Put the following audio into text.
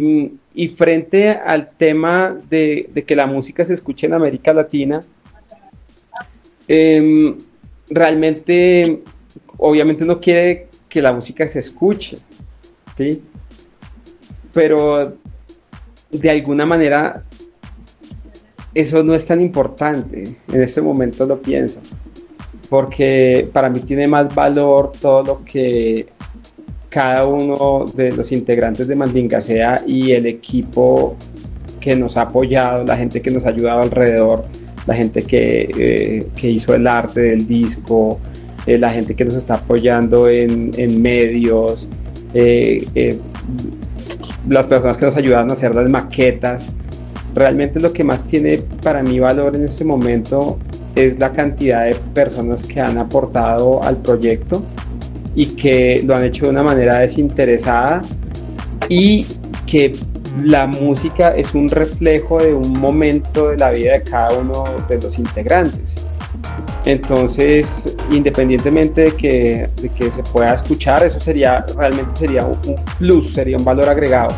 Y frente al tema de, que la música se escuche en América Latina, em, realmente, obviamente no quiere que la música se escuche, ¿sí? Pero de alguna manera eso no es tan importante, en este momento lo pienso, porque para mí tiene más valor todo lo que cada uno de los integrantes de Mandinga sea y el equipo que nos ha apoyado, la gente que nos ha ayudado alrededor, la gente que, eh, hizo el arte del disco, eh, la gente que nos está apoyando en, medios, eh, las personas que nos ayudan a hacer las maquetas. Realmente lo que más tiene para mí valor en este momento es la cantidad de personas que han aportado al proyecto y que lo han hecho de una manera desinteresada y que la música es un reflejo de un momento de la vida de cada uno de los integrantes. Entonces, independientemente de que, de que se pueda escuchar, eso sería realmente sería un plus, sería un valor agregado.